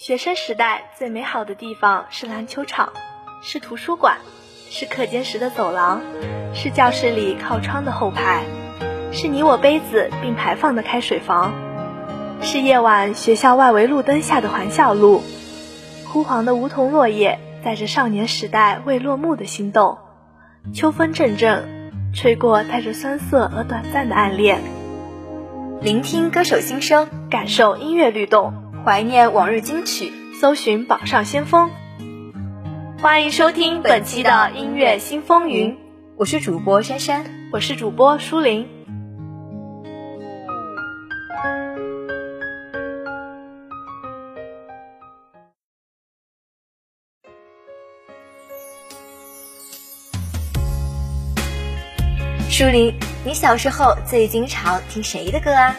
学生时代最美好的地方是篮球场，是图书馆，是课间时的走廊，是教室里靠窗的后排，是你我杯子并排放的开水房，是夜晚学校外围路灯下的环校路。枯黄的梧桐落叶载着少年时代未落幕的心动，秋风阵阵，吹过带着酸涩而短暂的暗恋。聆听歌手心声，感受音乐律动。怀念往日金曲，搜寻榜上先锋。欢迎收听本期的音乐新风云，我是主播珊珊，我是主播舒林。舒林，你小时候最经常听谁的歌啊？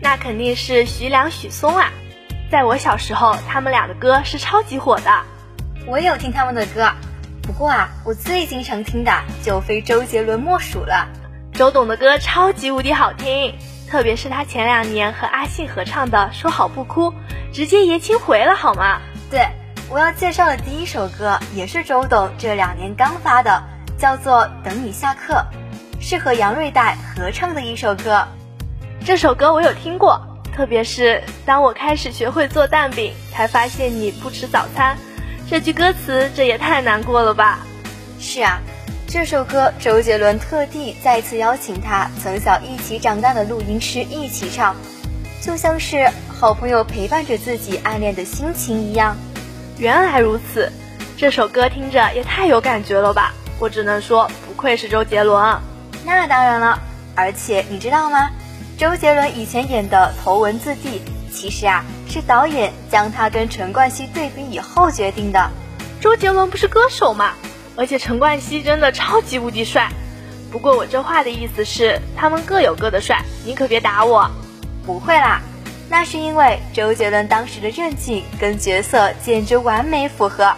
那肯定是徐良、许嵩啊。在我小时候，他们俩的歌是超级火的。我也有听他们的歌，不过啊，我最经常听的就非周杰伦莫属了。周董的歌超级无敌好听，特别是他前两年和阿信合唱的《说好不哭》，直接爷青回了好吗？对，我要介绍的第一首歌也是周董这两年刚发的，叫做《等你下课》，是和杨瑞代合唱的一首歌。这首歌我有听过。特别是当我开始学会做蛋饼，才发现你不吃早餐。这句歌词，这也太难过了吧？是啊，这首歌周杰伦特地再次邀请他从小一起长大的录音师一起唱，就像是好朋友陪伴着自己暗恋的心情一样。原来如此，这首歌听着也太有感觉了吧？我只能说，不愧是周杰伦。那当然了，而且你知道吗？周杰伦以前演的《头文字 D》，其实啊是导演将他跟陈冠希对比以后决定的。周杰伦不是歌手嘛，而且陈冠希真的超级无敌帅。不过我这话的意思是，他们各有各的帅，你可别打我。不会啦，那是因为周杰伦当时的韧劲跟角色简直完美符合。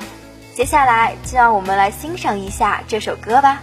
接下来就让我们来欣赏一下这首歌吧。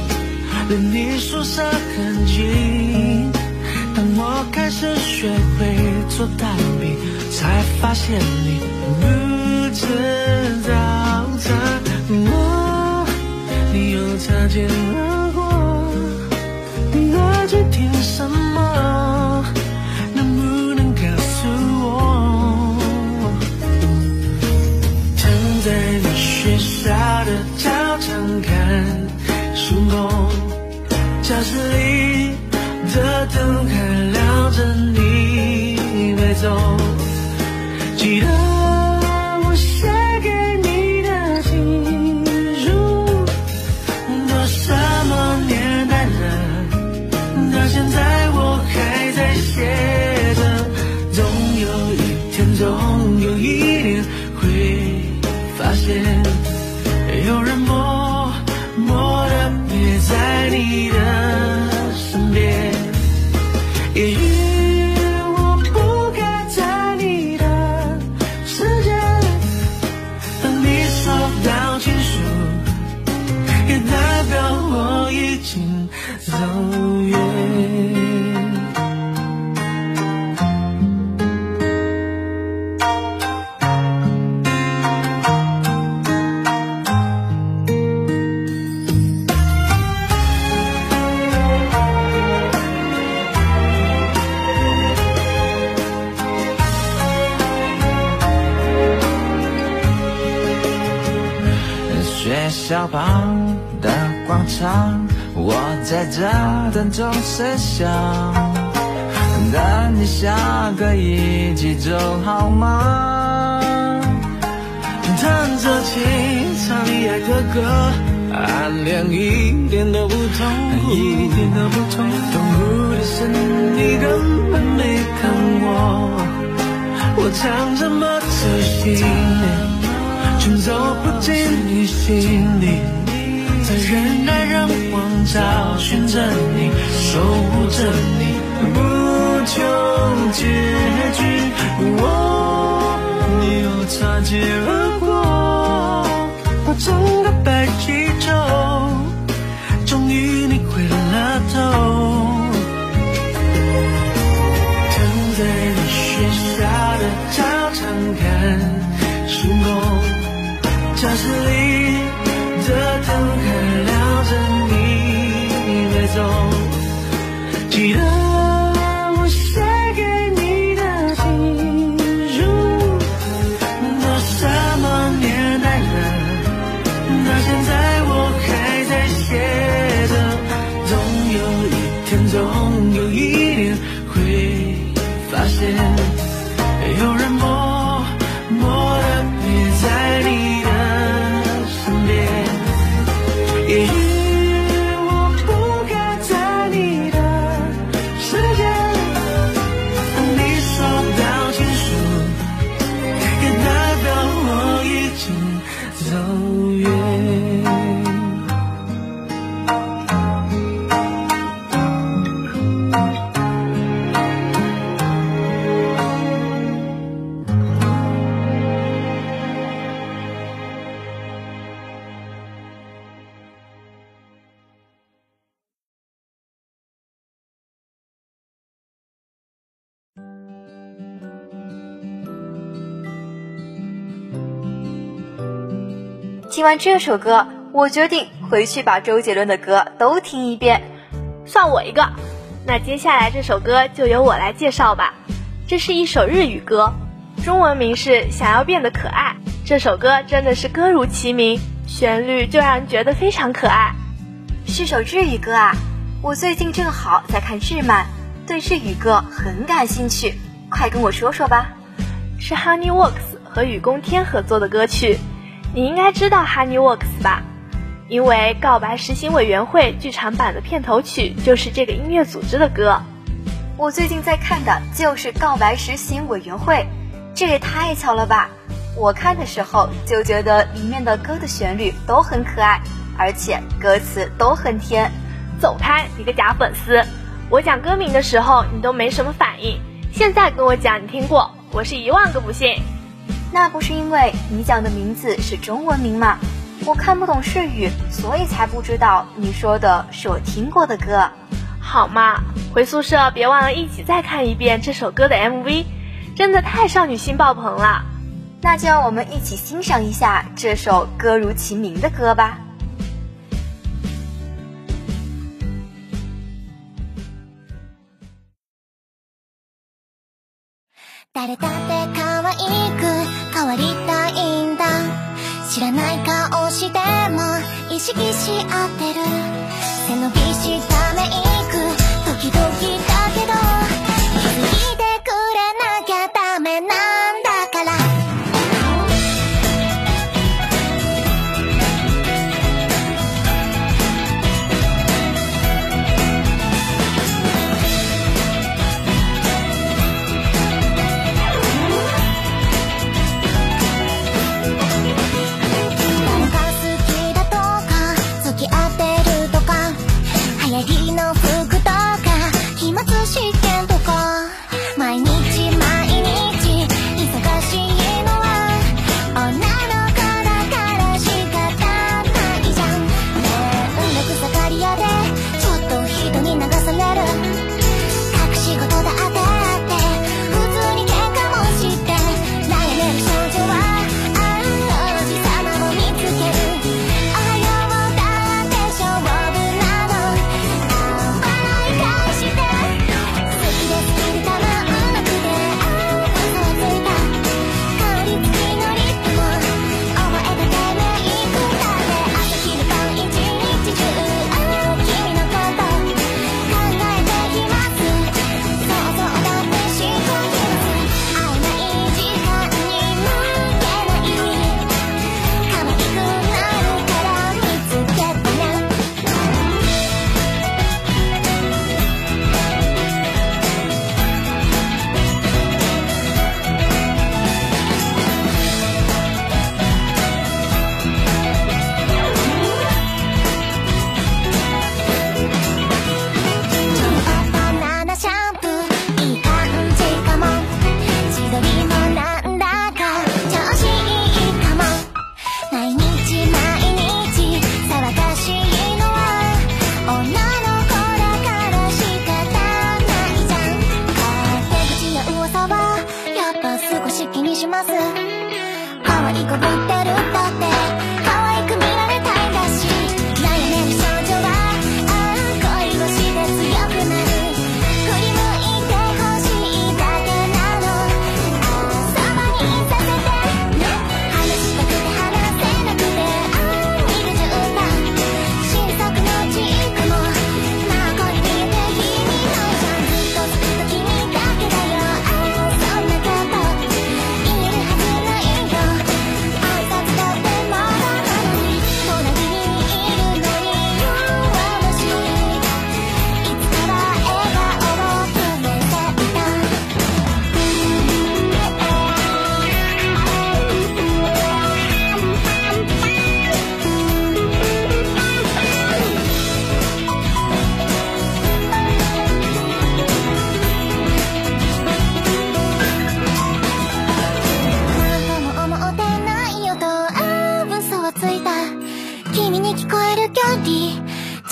连你宿舍很近。当我开始学会做蛋饼，才发现你不吃早餐。我，你又擦肩而过，那几天什么？能不能告诉我？躺在你学校的操场看星空。教室里的灯还亮着，你没走，记得。广场，我在这等钟声响。等你下个一起走好吗？弹着琴，唱你爱的歌，暗恋一点都不痛一点都不痛痛苦的是你根本没看我，我唱这么走心，却走不进你心里。在人来人往找寻着你，守护着你，Yeah. 听完这首歌，我决定回去把周杰伦的歌都听一遍，算我一个。那接下来这首歌就由我来介绍吧。这是一首日语歌，中文名是《想要变得可爱》。这首歌真的是歌如其名，旋律就让人觉得非常可爱。是首日语歌啊！我最近正好在看日漫，对日语歌很感兴趣，快跟我说说吧。是 Honeyworks 和雨宫天合作的歌曲。你应该知道 Honeyworks 吧？因为《告白实行委员会》剧场版的片头曲就是这个音乐组织的歌。我最近在看的就是《告白实行委员会》，这也太巧了吧！我看的时候就觉得里面的歌的旋律都很可爱，而且歌词都很甜。走开，你个假粉丝！我讲歌名的时候你都没什么反应，现在跟我讲你听过，我是一万个不信。那不是因为你讲的名字是中文名吗？我看不懂日语，所以才不知道你说的是我听过的歌，好吗？回宿舍别忘了一起再看一遍这首歌的 MV，真的太少女心爆棚了。那就让我们一起欣赏一下这首歌如其名的歌吧。変わりたいんだ。知らない顔しても意識し合ってる。背伸びして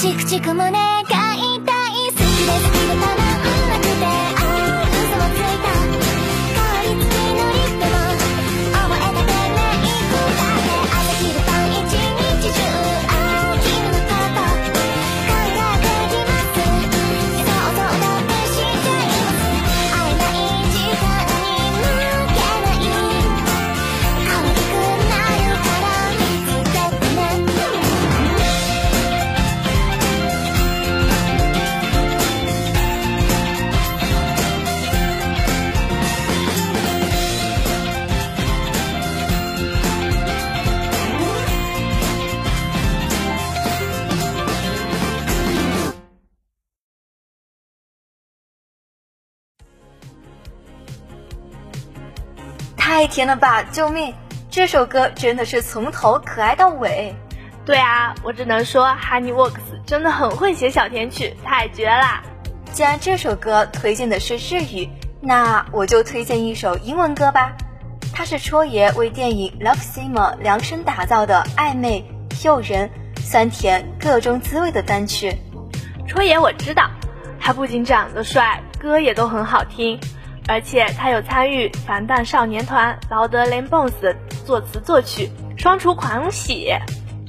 チクチク胸が痛い好きで好き太甜了吧！救命！这首歌真的是从头可爱到尾。对啊，我只能说 Honeyworks 真的很会写小甜曲，太绝啦！既然这首歌推荐的是日语，那我就推荐一首英文歌吧。它是戳爷为电影《Love Simmer》量身打造的暧昧、诱人、酸甜各种滋味的单曲。戳爷我知道，他不仅长得帅，歌也都很好听，而且他有参与防弹少年团劳德雷 bones 作词作曲，双厨狂喜。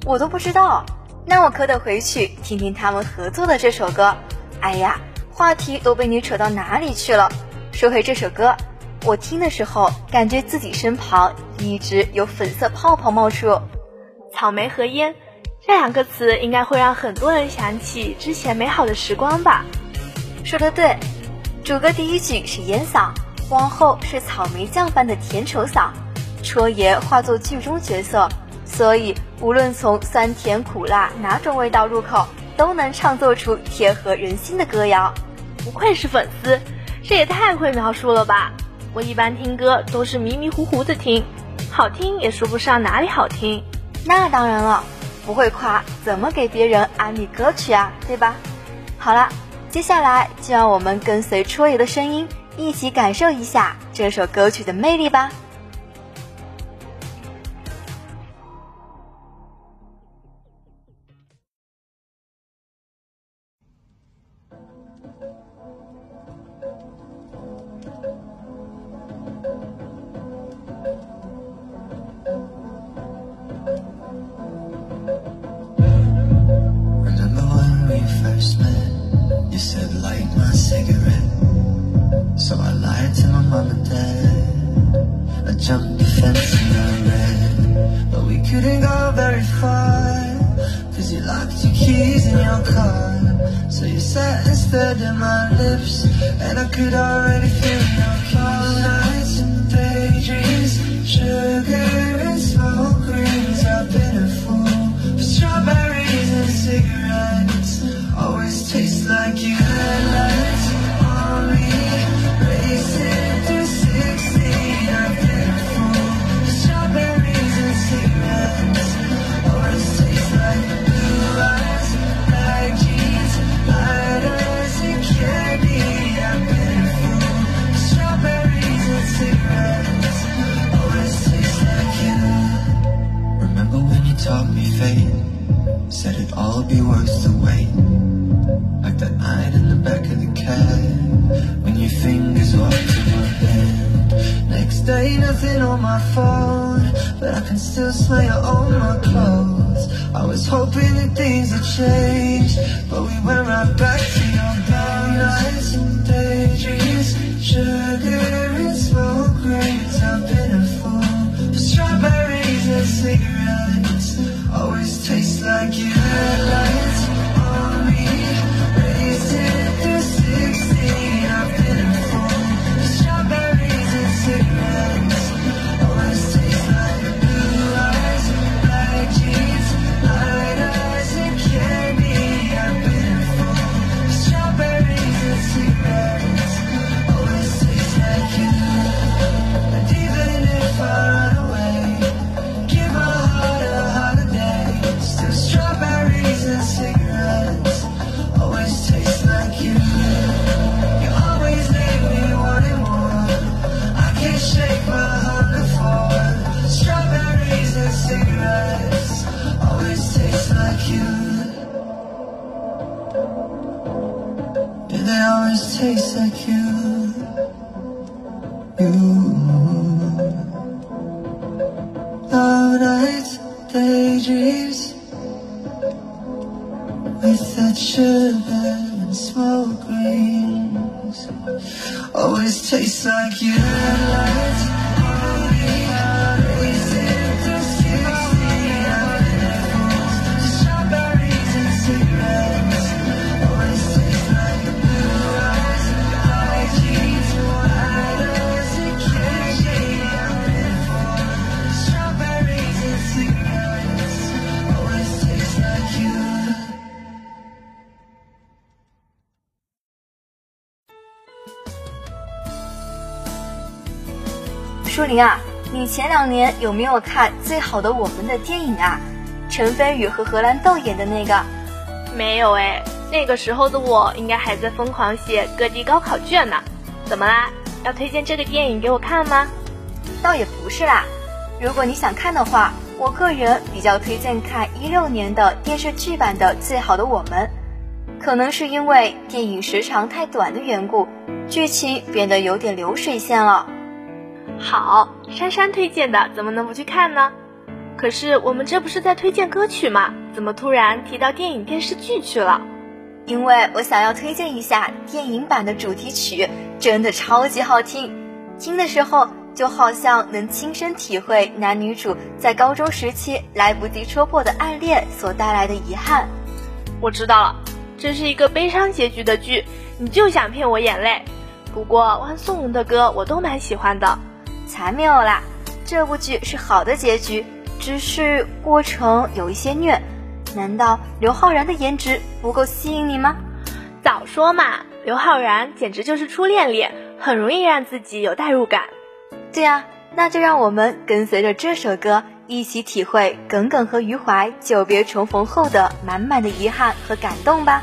我都不知道，那我可得回去听听他们合作的这首歌。哎呀，话题都被你扯到哪里去了？说回这首歌，我听的时候感觉自己身旁一直有粉色泡泡冒出。草莓和烟这两个词应该会让很多人想起之前美好的时光吧？说的对，主歌第一句是烟嗓，往后是草莓酱般的甜稠嗓，戳爷化作剧中角色，所以无论从酸甜苦辣哪种味道入口，都能唱作出贴合人心的歌谣。不愧是粉丝，这也太会描述了吧！我一般听歌都是迷迷糊糊的听，好听也说不上哪里好听。那当然了，不会夸怎么给别人安利歌曲啊，对吧？好了，接下来就让我们跟随戳爷的声音，一起感受一下这首歌曲的魅力吧。And I could already taught me fate? Said it'd all be worth the wait. Like that night in the back of the cab. When your fingers walked to my hand Next day nothing on my phone. But I can still smell you on my clothes. I was hoping that things would change. But we went right back to your brown nights and daydreams. Sugar and smoke rings I've been a fool. Strawberries and cigarettes 舒林啊，你前两年有没有看《最好的我们》的电影啊？陈飞宇和荷兰豆演的那个。没有哎，那个时候的我应该还在疯狂写各地高考卷呢。怎么啦？要推荐这个电影给我看吗？倒也不是啦，如果你想看的话，我个人比较推荐看一六年的电视剧版的《最好的我们》，可能是因为电影时长太短的缘故，剧情变得有点流水线了。好，珊珊推荐的，怎么能不去看呢？可是我们这不是在推荐歌曲吗？怎么突然提到电影电视剧去了？因为我想要推荐一下电影版的主题曲，真的超级好听，听的时候就好像能亲身体会男女主在高中时期来不及戳破的暗恋所带来的遗憾。我知道了，这是一个悲伤结局的剧，你就想骗我眼泪。不过汪苏泷的歌我都蛮喜欢的。才没有啦，这部剧是好的结局，只是过程有一些虐。难道刘昊然的颜值不够吸引你吗？早说嘛，刘昊然简直就是初恋脸，很容易让自己有代入感。对呀、那就让我们跟随着这首歌一起体会耿耿和余淮久别重逢后的满满的遗憾和感动吧。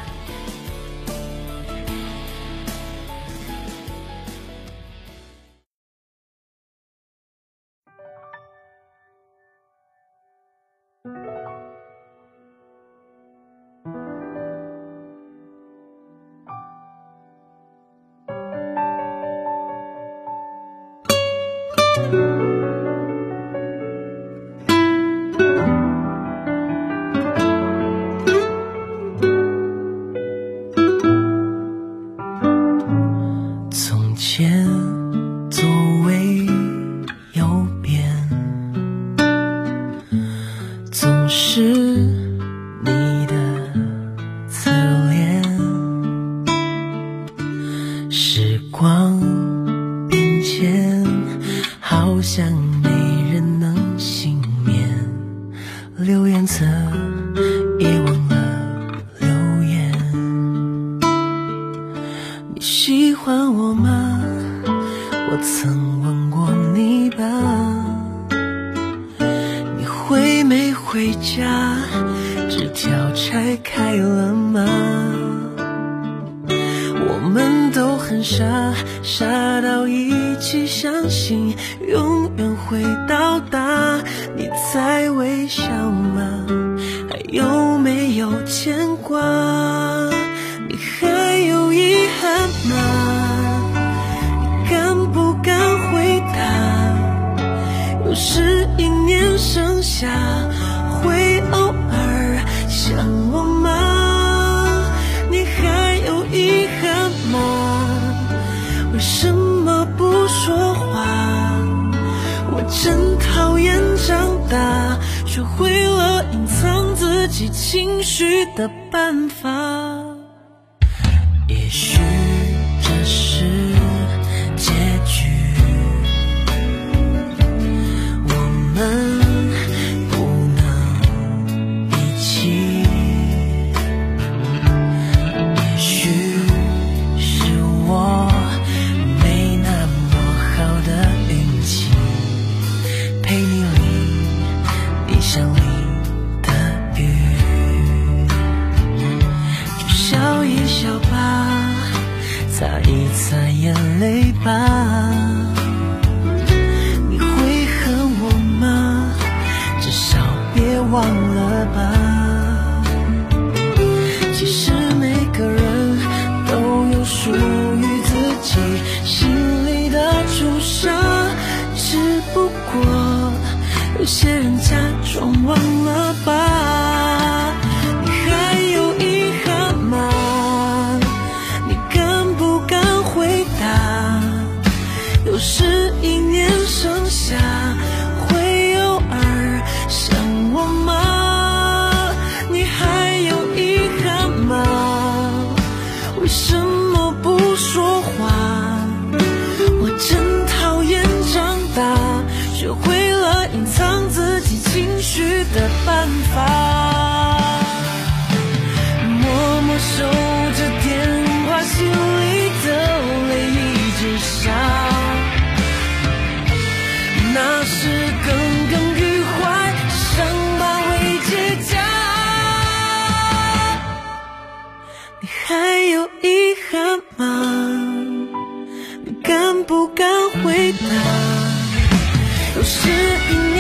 欢我吗？我曾问过你吧。你回没回家？纸条拆开了吗？我们都很傻，傻到一起相信永远会到达。你在微笑吗？还有没有牵挂？情绪的办法。也许啊你会恨我吗？至少别忘了吧。其实每个人都有属于自己心里的朱砂只不过有些人假装忘了吧不敢回答。有时因。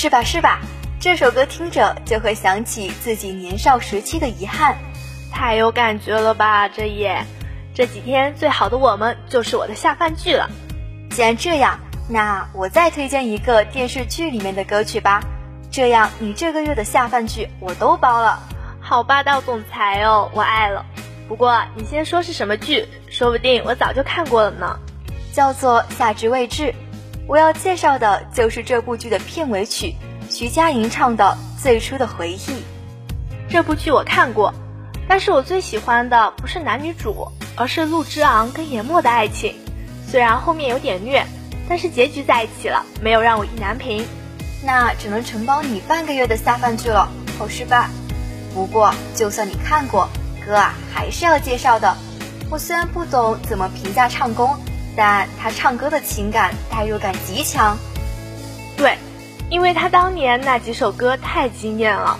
是吧是吧？这首歌听着就会想起自己年少时期的遗憾，太有感觉了吧？这也，这几天最好的我们就是我的下饭剧了。既然这样，那我再推荐一个电视剧里面的歌曲吧，这样你这个月的下饭剧我都包了。好霸道总裁哦，我爱了。不过你先说是什么剧，说不定我早就看过了呢。叫做《夏至未至》。我要介绍的就是这部剧的片尾曲，徐佳莹唱的《最初的回忆》。这部剧我看过，但是我最喜欢的不是男女主，而是陆之昂跟严默的爱情。虽然后面有点虐，但是结局在一起了，没有让我意难平。那只能承包你半个月的下饭剧了，好失败。不过就算你看过，哥啊还是要介绍的。我虽然不懂怎么评价唱功。但他唱歌的情感代入感极强，对，因为他当年那几首歌太惊艳了，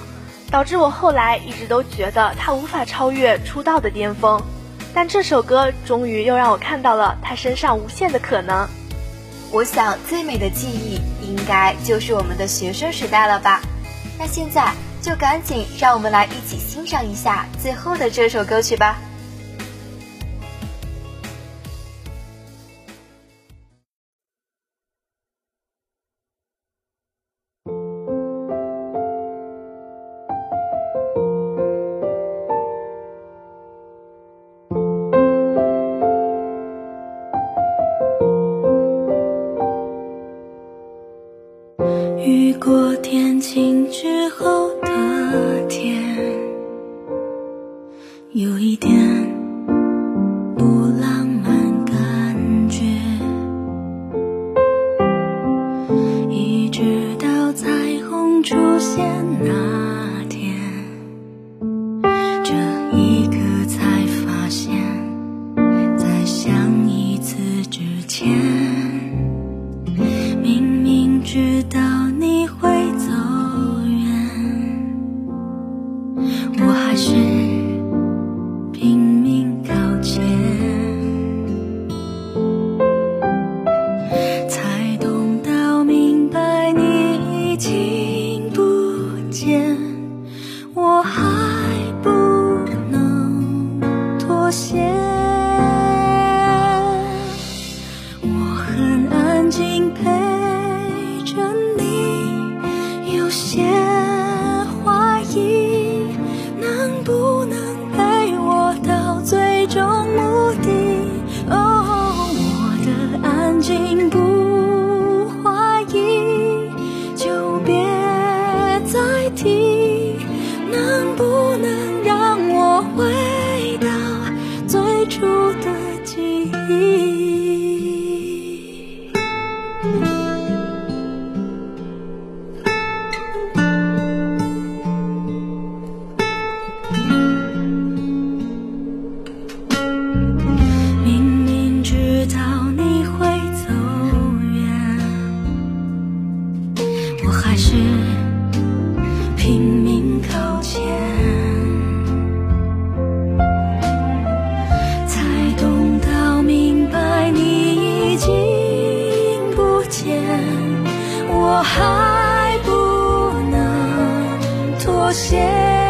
导致我后来一直都觉得他无法超越出道的巅峰。但这首歌终于又让我看到了他身上无限的可能。我想最美的记忆应该就是我们的学生时代了吧？那现在就赶紧让我们来一起欣赏一下最后的这首歌曲吧。现我写。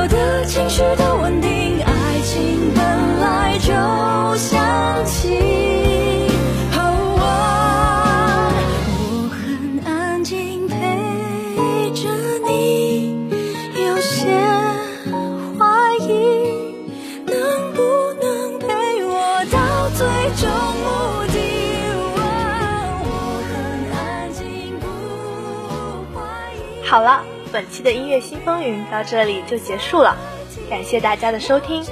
好了，本期的音乐新风云到这里就结束了，感谢大家的收听，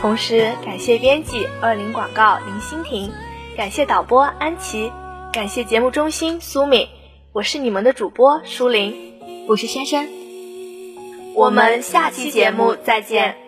同时感谢编辑二零广告林欣婷，感谢导播安琪，感谢节目中心苏敏，我是你们的主播舒林，我是珊珊。我们下期节目再见。